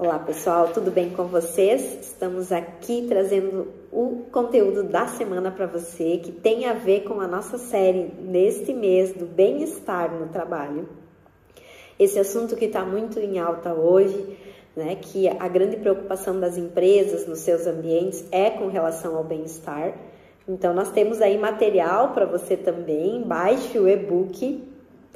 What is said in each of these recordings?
Olá pessoal, tudo bem com vocês? Estamos aqui trazendo o conteúdo da semana para você que tem a ver com a nossa série neste mês do bem-estar no trabalho. Esse assunto que está muito em alta hoje, né, que a grande preocupação das empresas nos seus ambientes é com relação ao bem-estar. Então nós temos aí material para você também, baixe o e-book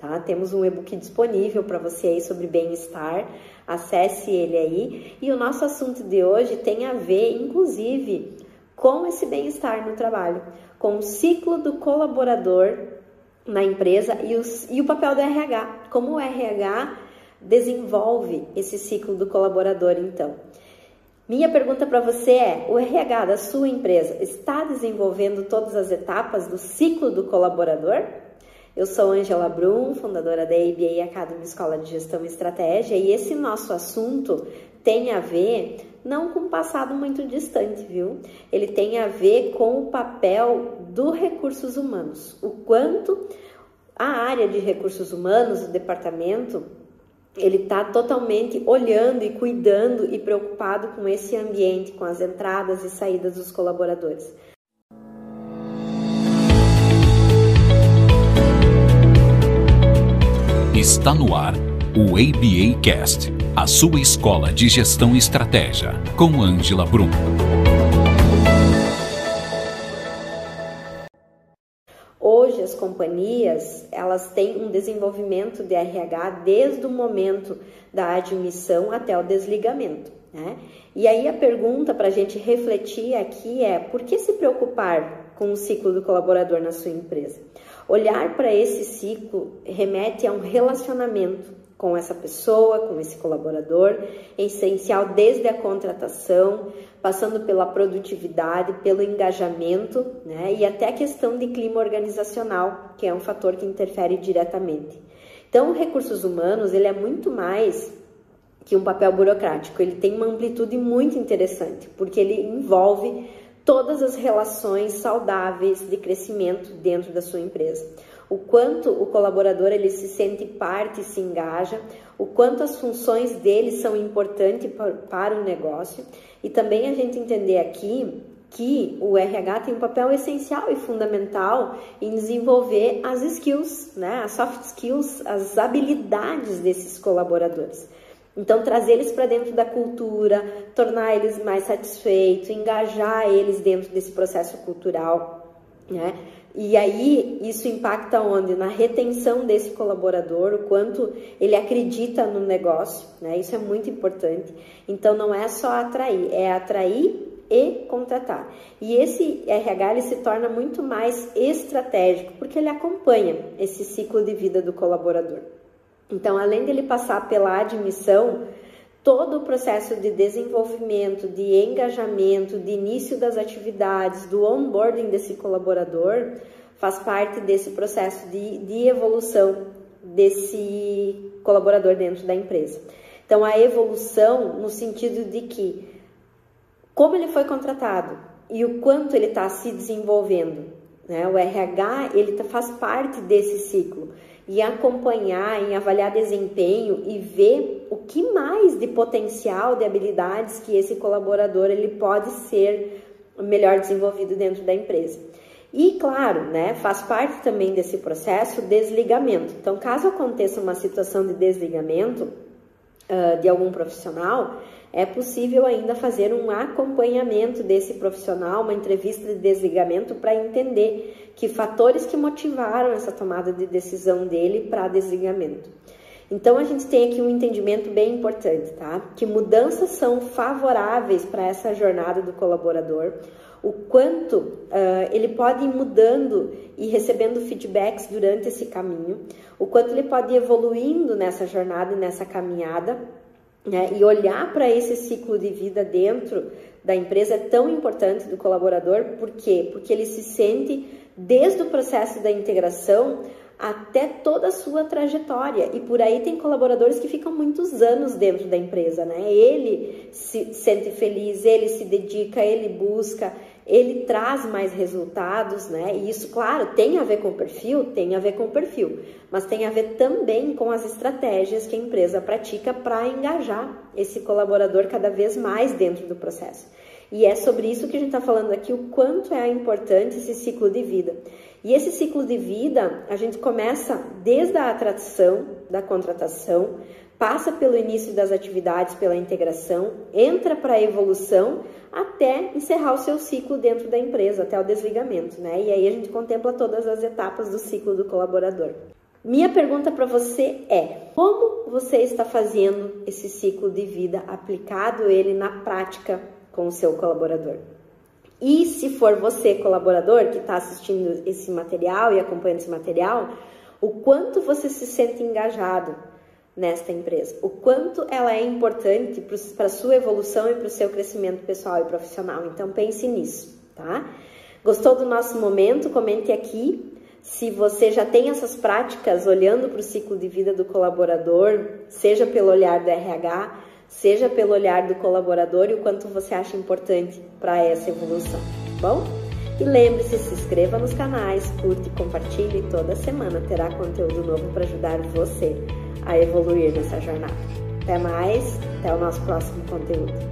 Tá? Temos um e-book disponível para você aí sobre bem-estar, acesse ele aí. E o nosso assunto de hoje tem a ver, inclusive, com esse bem-estar no trabalho, com o ciclo do colaborador na empresa e, os, e o papel do RH. Como o RH desenvolve esse ciclo do colaborador, então. Minha pergunta para você é: o RH da sua empresa está desenvolvendo todas as etapas do ciclo do colaborador? Eu sou Angela Brum, fundadora da ABA Academy Escola de Gestão e Estratégia, e esse nosso assunto tem a ver não com um passado muito distante, viu? Ele tem a ver com o papel do recursos humanos, o quanto a área de recursos humanos, o departamento, ele está totalmente olhando e cuidando e preocupado com esse ambiente, com as entradas e saídas dos colaboradores. Está no ar o ABA Cast, a sua escola de gestão e estratégia, com Ângela Brum. Hoje as companhias, elas têm um desenvolvimento de RH desde o momento da admissão até o desligamento. Né? E aí a pergunta para a gente refletir aqui é: por que se preocupar com o ciclo do colaborador na sua empresa? Olhar para esse ciclo remete a um relacionamento com essa pessoa, com esse colaborador, é essencial desde a contratação, passando pela produtividade, pelo engajamento, né, e até a questão de clima organizacional, que é um fator que interfere diretamente. Então, recursos humanos, ele é muito mais que um papel burocrático, ele tem uma amplitude muito interessante, porque ele envolve todas as relações saudáveis de crescimento dentro da sua empresa. O quanto o colaborador ele se sente parte e se engaja, o quanto as funções dele são importantes para o negócio e também a gente entender aqui que o RH tem um papel essencial e fundamental em desenvolver as skills, né, as soft skills, as habilidades desses colaboradores. Então, trazer eles para dentro da cultura, tornar eles mais satisfeitos, engajar eles dentro desse processo cultural, né? E aí, isso impacta onde? Na retenção desse colaborador, o quanto ele acredita no negócio, né? Isso é muito importante. Então, não é só atrair, é atrair e contratar. E esse RH ele se torna muito mais estratégico, porque ele acompanha esse ciclo de vida do colaborador. Então, além dele passar pela admissão, todo o processo de desenvolvimento, de engajamento, de início das atividades, do onboarding desse colaborador, faz parte desse processo de, de evolução desse colaborador dentro da empresa. Então, a evolução no sentido de que, como ele foi contratado e o quanto ele está se desenvolvendo, né? o RH ele tá, faz parte desse ciclo e acompanhar, em avaliar desempenho e ver o que mais de potencial, de habilidades que esse colaborador ele pode ser melhor desenvolvido dentro da empresa. E claro, né, faz parte também desse processo desligamento. Então, caso aconteça uma situação de desligamento uh, de algum profissional, é possível ainda fazer um acompanhamento desse profissional, uma entrevista de desligamento para entender que fatores que motivaram essa tomada de decisão dele para desligamento. Então a gente tem aqui um entendimento bem importante, tá? Que mudanças são favoráveis para essa jornada do colaborador, o quanto uh, ele pode ir mudando e recebendo feedbacks durante esse caminho, o quanto ele pode ir evoluindo nessa jornada e nessa caminhada né? E olhar para esse ciclo de vida dentro da empresa é tão importante do colaborador, por quê? Porque ele se sente desde o processo da integração até toda a sua trajetória. E por aí tem colaboradores que ficam muitos anos dentro da empresa, né? Ele se sente feliz, ele se dedica, ele busca, ele traz mais resultados, né? E isso, claro, tem a ver com o perfil, tem a ver com o perfil, mas tem a ver também com as estratégias que a empresa pratica para engajar esse colaborador cada vez mais dentro do processo. E é sobre isso que a gente está falando aqui, o quanto é importante esse ciclo de vida. E esse ciclo de vida, a gente começa desde a atração, da contratação, passa pelo início das atividades, pela integração, entra para a evolução até encerrar o seu ciclo dentro da empresa, até o desligamento, né? E aí a gente contempla todas as etapas do ciclo do colaborador. Minha pergunta para você é: como você está fazendo esse ciclo de vida aplicado ele na prática com o seu colaborador? E se for você, colaborador, que está assistindo esse material e acompanhando esse material, o quanto você se sente engajado nesta empresa, o quanto ela é importante para a sua evolução e para o seu crescimento pessoal e profissional. Então pense nisso, tá? Gostou do nosso momento? Comente aqui. Se você já tem essas práticas olhando para o ciclo de vida do colaborador, seja pelo olhar do RH, seja pelo olhar do colaborador e o quanto você acha importante para essa evolução, tá bom? E lembre-se, se inscreva nos canais, curte e compartilhe. Toda semana terá conteúdo novo para ajudar você a evoluir nessa jornada. Até mais, até o nosso próximo conteúdo.